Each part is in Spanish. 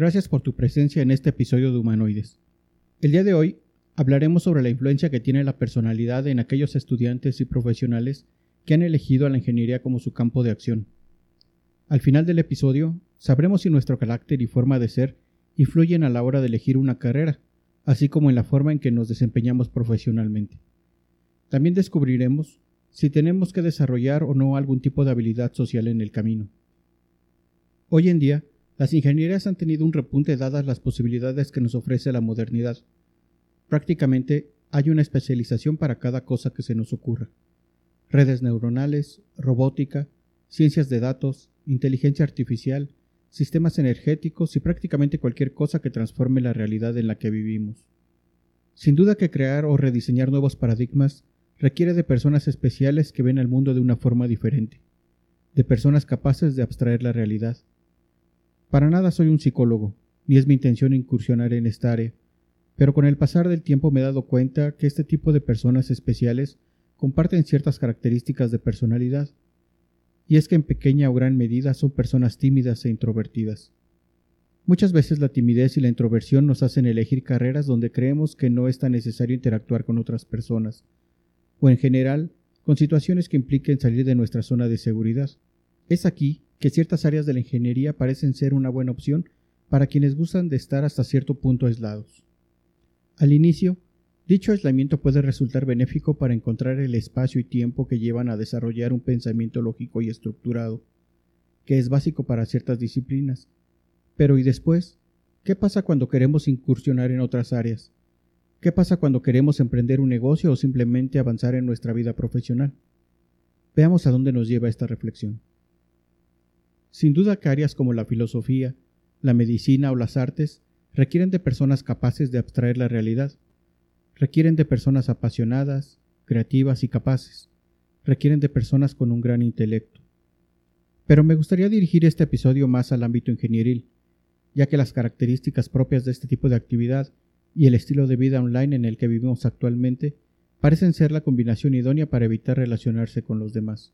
Gracias por tu presencia en este episodio de Humanoides. El día de hoy hablaremos sobre la influencia que tiene la personalidad en aquellos estudiantes y profesionales que han elegido a la ingeniería como su campo de acción. Al final del episodio sabremos si nuestro carácter y forma de ser influyen a la hora de elegir una carrera, así como en la forma en que nos desempeñamos profesionalmente. También descubriremos si tenemos que desarrollar o no algún tipo de habilidad social en el camino. Hoy en día, las ingenierías han tenido un repunte dadas las posibilidades que nos ofrece la modernidad. Prácticamente hay una especialización para cada cosa que se nos ocurra. Redes neuronales, robótica, ciencias de datos, inteligencia artificial, sistemas energéticos y prácticamente cualquier cosa que transforme la realidad en la que vivimos. Sin duda que crear o rediseñar nuevos paradigmas requiere de personas especiales que ven el mundo de una forma diferente, de personas capaces de abstraer la realidad, para nada soy un psicólogo, ni es mi intención incursionar en esta área, pero con el pasar del tiempo me he dado cuenta que este tipo de personas especiales comparten ciertas características de personalidad, y es que en pequeña o gran medida son personas tímidas e introvertidas. Muchas veces la timidez y la introversión nos hacen elegir carreras donde creemos que no es tan necesario interactuar con otras personas, o en general, con situaciones que impliquen salir de nuestra zona de seguridad. Es aquí que ciertas áreas de la ingeniería parecen ser una buena opción para quienes gustan de estar hasta cierto punto aislados. Al inicio, dicho aislamiento puede resultar benéfico para encontrar el espacio y tiempo que llevan a desarrollar un pensamiento lógico y estructurado, que es básico para ciertas disciplinas. Pero ¿y después? ¿Qué pasa cuando queremos incursionar en otras áreas? ¿Qué pasa cuando queremos emprender un negocio o simplemente avanzar en nuestra vida profesional? Veamos a dónde nos lleva esta reflexión. Sin duda que áreas como la filosofía, la medicina o las artes requieren de personas capaces de abstraer la realidad, requieren de personas apasionadas, creativas y capaces, requieren de personas con un gran intelecto. Pero me gustaría dirigir este episodio más al ámbito ingenieril, ya que las características propias de este tipo de actividad y el estilo de vida online en el que vivimos actualmente parecen ser la combinación idónea para evitar relacionarse con los demás.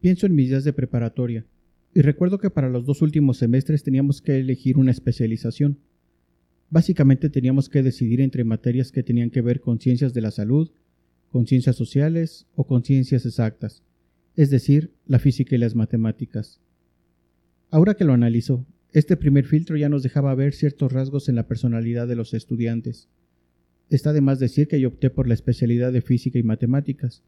Pienso en mis días de preparatoria, y recuerdo que para los dos últimos semestres teníamos que elegir una especialización. Básicamente teníamos que decidir entre materias que tenían que ver con ciencias de la salud, con ciencias sociales o con ciencias exactas, es decir, la física y las matemáticas. Ahora que lo analizo, este primer filtro ya nos dejaba ver ciertos rasgos en la personalidad de los estudiantes. Está de más decir que yo opté por la especialidad de física y matemáticas,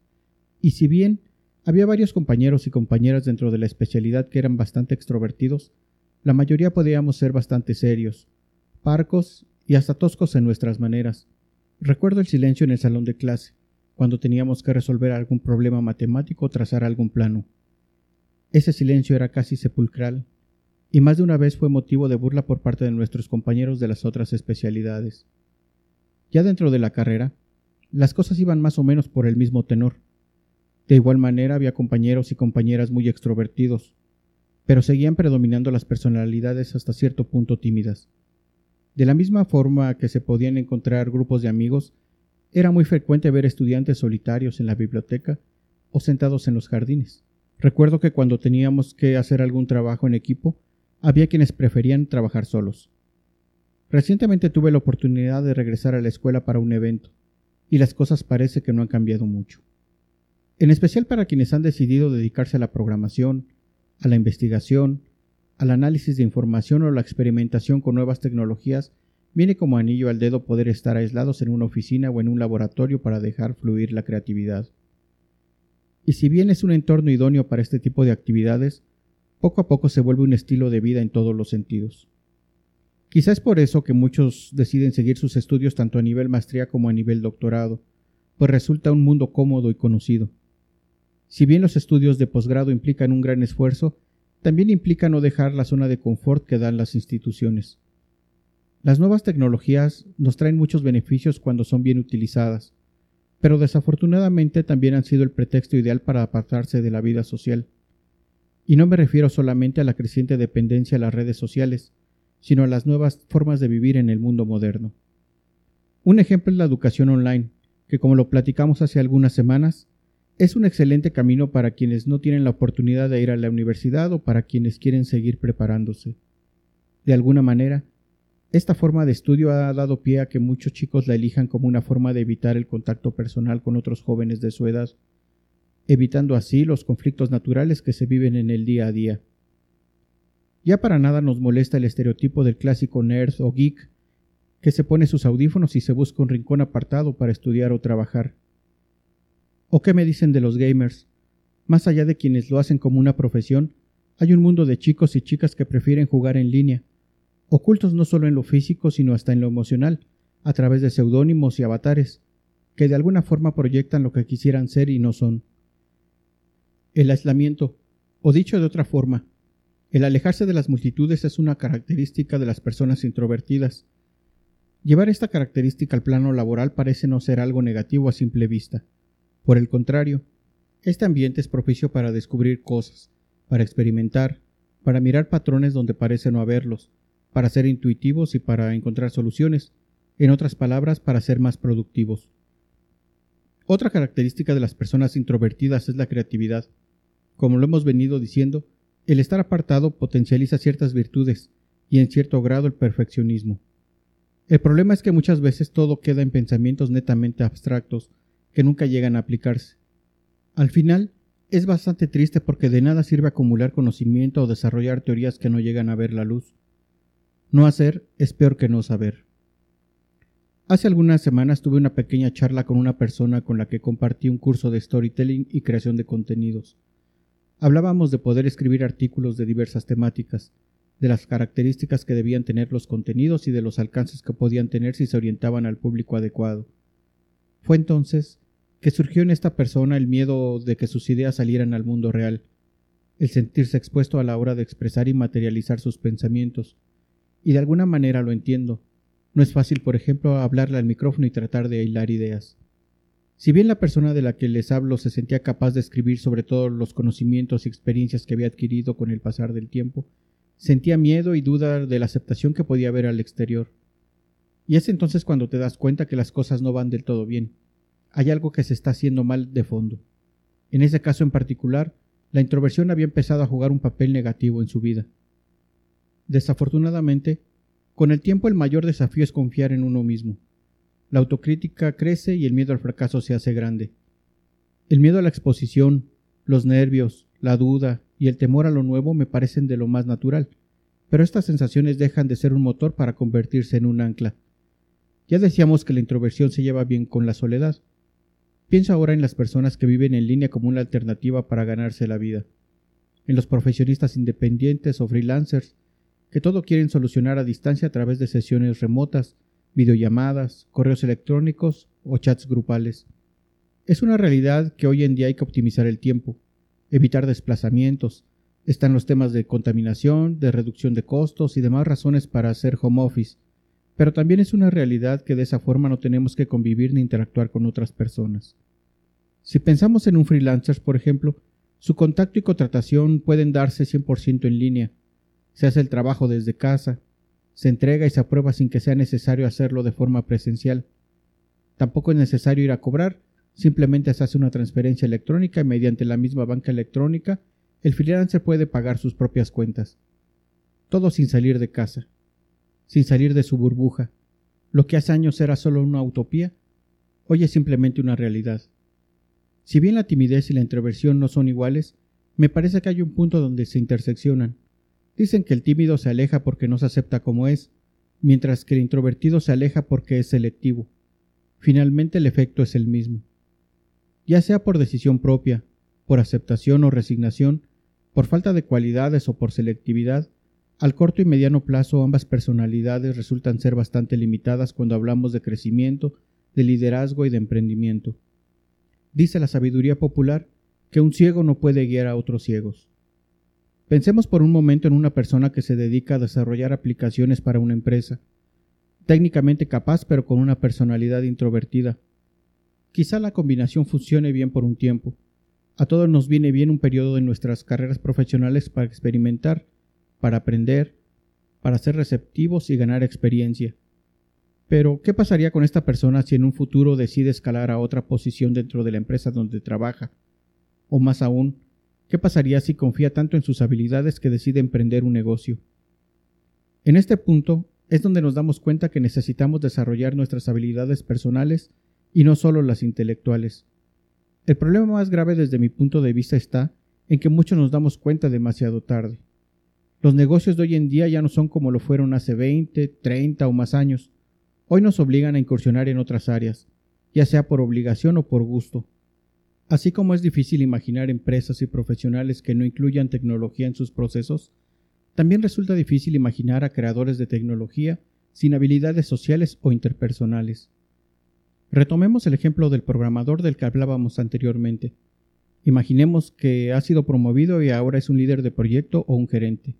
y si bien había varios compañeros y compañeras dentro de la especialidad que eran bastante extrovertidos. La mayoría podíamos ser bastante serios, parcos y hasta toscos en nuestras maneras. Recuerdo el silencio en el salón de clase, cuando teníamos que resolver algún problema matemático o trazar algún plano. Ese silencio era casi sepulcral, y más de una vez fue motivo de burla por parte de nuestros compañeros de las otras especialidades. Ya dentro de la carrera, las cosas iban más o menos por el mismo tenor. De igual manera había compañeros y compañeras muy extrovertidos, pero seguían predominando las personalidades hasta cierto punto tímidas. De la misma forma que se podían encontrar grupos de amigos, era muy frecuente ver estudiantes solitarios en la biblioteca o sentados en los jardines. Recuerdo que cuando teníamos que hacer algún trabajo en equipo, había quienes preferían trabajar solos. Recientemente tuve la oportunidad de regresar a la escuela para un evento, y las cosas parece que no han cambiado mucho en especial para quienes han decidido dedicarse a la programación, a la investigación, al análisis de información o la experimentación con nuevas tecnologías, viene como anillo al dedo poder estar aislados en una oficina o en un laboratorio para dejar fluir la creatividad. Y si bien es un entorno idóneo para este tipo de actividades, poco a poco se vuelve un estilo de vida en todos los sentidos. Quizás es por eso que muchos deciden seguir sus estudios tanto a nivel maestría como a nivel doctorado, pues resulta un mundo cómodo y conocido. Si bien los estudios de posgrado implican un gran esfuerzo, también implica no dejar la zona de confort que dan las instituciones. Las nuevas tecnologías nos traen muchos beneficios cuando son bien utilizadas, pero desafortunadamente también han sido el pretexto ideal para apartarse de la vida social. Y no me refiero solamente a la creciente dependencia a las redes sociales, sino a las nuevas formas de vivir en el mundo moderno. Un ejemplo es la educación online, que como lo platicamos hace algunas semanas, es un excelente camino para quienes no tienen la oportunidad de ir a la universidad o para quienes quieren seguir preparándose. De alguna manera, esta forma de estudio ha dado pie a que muchos chicos la elijan como una forma de evitar el contacto personal con otros jóvenes de su edad, evitando así los conflictos naturales que se viven en el día a día. Ya para nada nos molesta el estereotipo del clásico nerd o geek que se pone sus audífonos y se busca un rincón apartado para estudiar o trabajar. ¿O qué me dicen de los gamers? Más allá de quienes lo hacen como una profesión, hay un mundo de chicos y chicas que prefieren jugar en línea, ocultos no solo en lo físico, sino hasta en lo emocional, a través de seudónimos y avatares, que de alguna forma proyectan lo que quisieran ser y no son. El aislamiento, o dicho de otra forma, el alejarse de las multitudes es una característica de las personas introvertidas. Llevar esta característica al plano laboral parece no ser algo negativo a simple vista. Por el contrario, este ambiente es propicio para descubrir cosas, para experimentar, para mirar patrones donde parece no haberlos, para ser intuitivos y para encontrar soluciones, en otras palabras, para ser más productivos. Otra característica de las personas introvertidas es la creatividad. Como lo hemos venido diciendo, el estar apartado potencializa ciertas virtudes y en cierto grado el perfeccionismo. El problema es que muchas veces todo queda en pensamientos netamente abstractos que nunca llegan a aplicarse. Al final, es bastante triste porque de nada sirve acumular conocimiento o desarrollar teorías que no llegan a ver la luz. No hacer es peor que no saber. Hace algunas semanas tuve una pequeña charla con una persona con la que compartí un curso de storytelling y creación de contenidos. Hablábamos de poder escribir artículos de diversas temáticas, de las características que debían tener los contenidos y de los alcances que podían tener si se orientaban al público adecuado. Fue entonces que surgió en esta persona el miedo de que sus ideas salieran al mundo real, el sentirse expuesto a la hora de expresar y materializar sus pensamientos, y de alguna manera lo entiendo. No es fácil, por ejemplo, hablarle al micrófono y tratar de hilar ideas. Si bien la persona de la que les hablo se sentía capaz de escribir sobre todos los conocimientos y experiencias que había adquirido con el pasar del tiempo, sentía miedo y duda de la aceptación que podía haber al exterior. Y es entonces cuando te das cuenta que las cosas no van del todo bien. Hay algo que se está haciendo mal de fondo. En ese caso en particular, la introversión había empezado a jugar un papel negativo en su vida. Desafortunadamente, con el tiempo el mayor desafío es confiar en uno mismo. La autocrítica crece y el miedo al fracaso se hace grande. El miedo a la exposición, los nervios, la duda y el temor a lo nuevo me parecen de lo más natural, pero estas sensaciones dejan de ser un motor para convertirse en un ancla. Ya decíamos que la introversión se lleva bien con la soledad. Pienso ahora en las personas que viven en línea como una alternativa para ganarse la vida, en los profesionistas independientes o freelancers que todo quieren solucionar a distancia a través de sesiones remotas, videollamadas, correos electrónicos o chats grupales. Es una realidad que hoy en día hay que optimizar el tiempo, evitar desplazamientos, están los temas de contaminación, de reducción de costos y demás razones para hacer home office, pero también es una realidad que de esa forma no tenemos que convivir ni interactuar con otras personas. Si pensamos en un freelancer, por ejemplo, su contacto y contratación pueden darse 100% en línea, se hace el trabajo desde casa, se entrega y se aprueba sin que sea necesario hacerlo de forma presencial. Tampoco es necesario ir a cobrar, simplemente se hace una transferencia electrónica y mediante la misma banca electrónica el freelancer puede pagar sus propias cuentas. Todo sin salir de casa, sin salir de su burbuja. Lo que hace años era solo una utopía, hoy es simplemente una realidad. Si bien la timidez y la introversión no son iguales, me parece que hay un punto donde se interseccionan. Dicen que el tímido se aleja porque no se acepta como es, mientras que el introvertido se aleja porque es selectivo. Finalmente el efecto es el mismo. Ya sea por decisión propia, por aceptación o resignación, por falta de cualidades o por selectividad, al corto y mediano plazo ambas personalidades resultan ser bastante limitadas cuando hablamos de crecimiento, de liderazgo y de emprendimiento. Dice la sabiduría popular que un ciego no puede guiar a otros ciegos. Pensemos por un momento en una persona que se dedica a desarrollar aplicaciones para una empresa, técnicamente capaz pero con una personalidad introvertida. Quizá la combinación funcione bien por un tiempo. A todos nos viene bien un periodo en nuestras carreras profesionales para experimentar, para aprender, para ser receptivos y ganar experiencia. Pero, ¿qué pasaría con esta persona si en un futuro decide escalar a otra posición dentro de la empresa donde trabaja? O más aún, ¿qué pasaría si confía tanto en sus habilidades que decide emprender un negocio? En este punto es donde nos damos cuenta que necesitamos desarrollar nuestras habilidades personales y no solo las intelectuales. El problema más grave desde mi punto de vista está en que muchos nos damos cuenta demasiado tarde. Los negocios de hoy en día ya no son como lo fueron hace 20, 30 o más años. Hoy nos obligan a incursionar en otras áreas, ya sea por obligación o por gusto. Así como es difícil imaginar empresas y profesionales que no incluyan tecnología en sus procesos, también resulta difícil imaginar a creadores de tecnología sin habilidades sociales o interpersonales. Retomemos el ejemplo del programador del que hablábamos anteriormente. Imaginemos que ha sido promovido y ahora es un líder de proyecto o un gerente.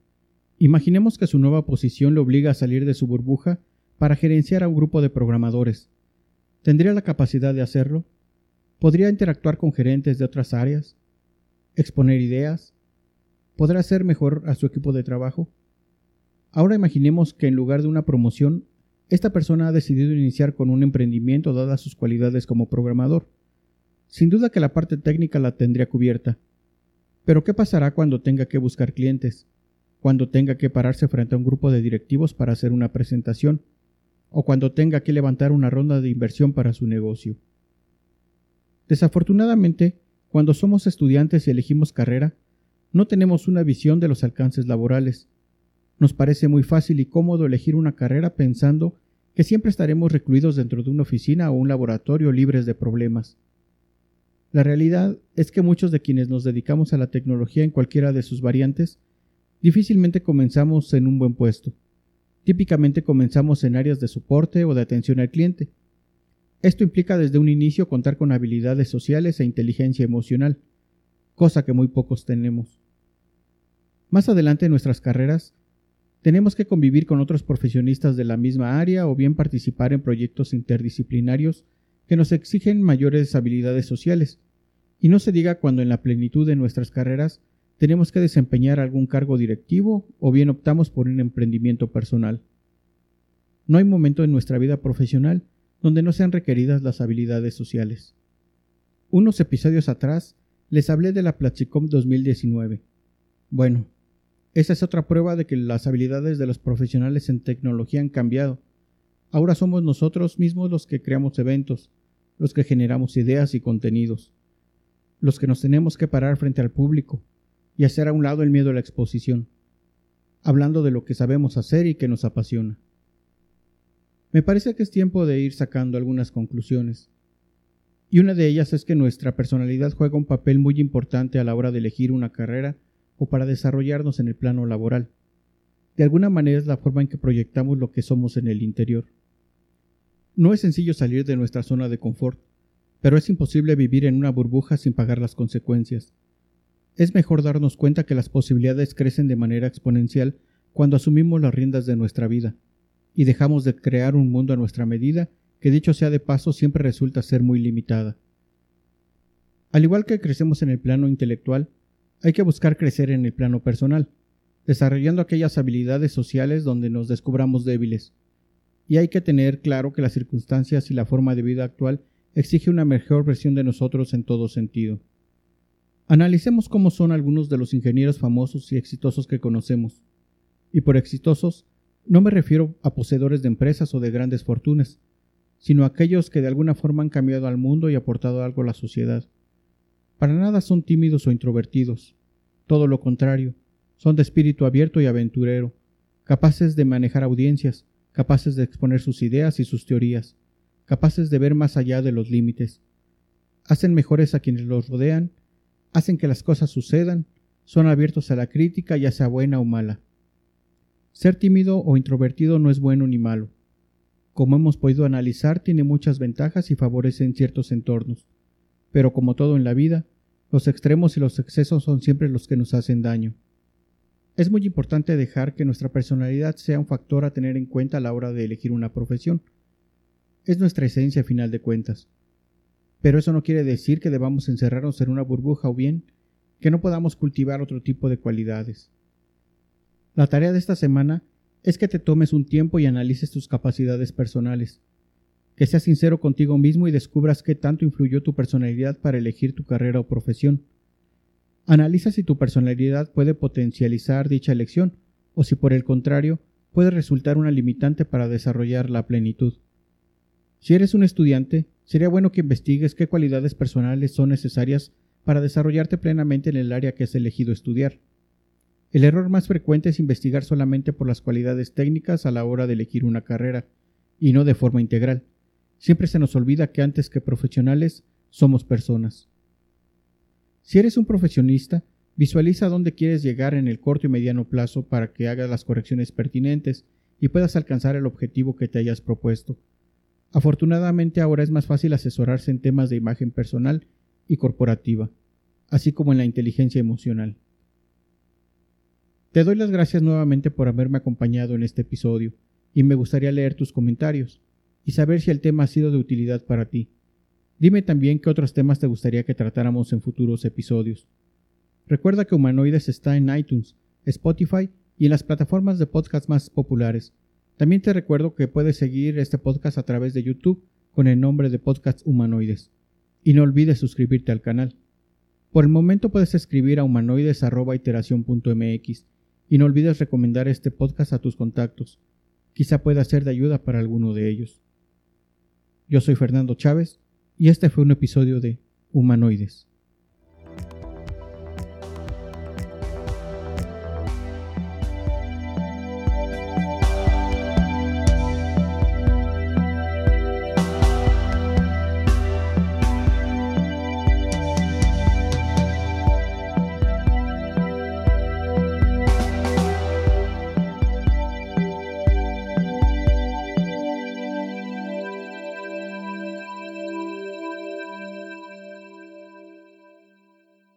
Imaginemos que su nueva posición le obliga a salir de su burbuja para gerenciar a un grupo de programadores. ¿Tendría la capacidad de hacerlo? ¿Podría interactuar con gerentes de otras áreas? ¿Exponer ideas? ¿Podrá hacer mejor a su equipo de trabajo? Ahora imaginemos que en lugar de una promoción, esta persona ha decidido iniciar con un emprendimiento dadas sus cualidades como programador. Sin duda que la parte técnica la tendría cubierta. Pero ¿qué pasará cuando tenga que buscar clientes? Cuando tenga que pararse frente a un grupo de directivos para hacer una presentación? O cuando tenga que levantar una ronda de inversión para su negocio. Desafortunadamente, cuando somos estudiantes y elegimos carrera, no tenemos una visión de los alcances laborales. Nos parece muy fácil y cómodo elegir una carrera pensando que siempre estaremos recluidos dentro de una oficina o un laboratorio libres de problemas. La realidad es que muchos de quienes nos dedicamos a la tecnología en cualquiera de sus variantes, difícilmente comenzamos en un buen puesto. Típicamente comenzamos en áreas de soporte o de atención al cliente. Esto implica desde un inicio contar con habilidades sociales e inteligencia emocional, cosa que muy pocos tenemos. Más adelante en nuestras carreras, tenemos que convivir con otros profesionistas de la misma área o bien participar en proyectos interdisciplinarios que nos exigen mayores habilidades sociales, y no se diga cuando en la plenitud de nuestras carreras tenemos que desempeñar algún cargo directivo o bien optamos por un emprendimiento personal. No hay momento en nuestra vida profesional donde no sean requeridas las habilidades sociales. Unos episodios atrás les hablé de la Platicom 2019. Bueno, esa es otra prueba de que las habilidades de los profesionales en tecnología han cambiado. Ahora somos nosotros mismos los que creamos eventos, los que generamos ideas y contenidos, los que nos tenemos que parar frente al público, y hacer a un lado el miedo a la exposición, hablando de lo que sabemos hacer y que nos apasiona. Me parece que es tiempo de ir sacando algunas conclusiones, y una de ellas es que nuestra personalidad juega un papel muy importante a la hora de elegir una carrera o para desarrollarnos en el plano laboral. De alguna manera es la forma en que proyectamos lo que somos en el interior. No es sencillo salir de nuestra zona de confort, pero es imposible vivir en una burbuja sin pagar las consecuencias es mejor darnos cuenta que las posibilidades crecen de manera exponencial cuando asumimos las riendas de nuestra vida y dejamos de crear un mundo a nuestra medida que dicho sea de paso siempre resulta ser muy limitada. Al igual que crecemos en el plano intelectual, hay que buscar crecer en el plano personal, desarrollando aquellas habilidades sociales donde nos descubramos débiles. Y hay que tener claro que las circunstancias y la forma de vida actual exige una mejor versión de nosotros en todo sentido. Analicemos cómo son algunos de los ingenieros famosos y exitosos que conocemos. Y por exitosos, no me refiero a poseedores de empresas o de grandes fortunas, sino a aquellos que de alguna forma han cambiado al mundo y aportado algo a la sociedad. Para nada son tímidos o introvertidos. Todo lo contrario, son de espíritu abierto y aventurero, capaces de manejar audiencias, capaces de exponer sus ideas y sus teorías, capaces de ver más allá de los límites. Hacen mejores a quienes los rodean hacen que las cosas sucedan, son abiertos a la crítica, ya sea buena o mala. Ser tímido o introvertido no es bueno ni malo. Como hemos podido analizar, tiene muchas ventajas y favorece en ciertos entornos. Pero como todo en la vida, Los extremos y los excesos son siempre los que nos hacen daño. Es muy importante dejar que nuestra personalidad sea un factor a tener en cuenta a la hora de elegir una profesión. Es nuestra esencia a final de cuentas. Pero eso no quiere decir que debamos encerrarnos en una burbuja o bien que no podamos cultivar otro tipo de cualidades. La tarea de esta semana es que te tomes un tiempo y analices tus capacidades personales, que seas sincero contigo mismo y descubras qué tanto influyó tu personalidad para elegir tu carrera o profesión. Analiza si tu personalidad puede potencializar dicha elección o si por el contrario puede resultar una limitante para desarrollar la plenitud. Si eres un estudiante, sería bueno que investigues qué cualidades personales son necesarias para desarrollarte plenamente en el área que has elegido estudiar. El error más frecuente es investigar solamente por las cualidades técnicas a la hora de elegir una carrera, y no de forma integral. Siempre se nos olvida que antes que profesionales somos personas. Si eres un profesionista, visualiza dónde quieres llegar en el corto y mediano plazo para que hagas las correcciones pertinentes y puedas alcanzar el objetivo que te hayas propuesto. Afortunadamente ahora es más fácil asesorarse en temas de imagen personal y corporativa, así como en la inteligencia emocional. Te doy las gracias nuevamente por haberme acompañado en este episodio, y me gustaría leer tus comentarios y saber si el tema ha sido de utilidad para ti. Dime también qué otros temas te gustaría que tratáramos en futuros episodios. Recuerda que Humanoides está en iTunes, Spotify y en las plataformas de podcast más populares. También te recuerdo que puedes seguir este podcast a través de YouTube con el nombre de Podcast Humanoides y no olvides suscribirte al canal. Por el momento puedes escribir a humanoides.iteración.mx y no olvides recomendar este podcast a tus contactos. Quizá pueda ser de ayuda para alguno de ellos. Yo soy Fernando Chávez y este fue un episodio de Humanoides.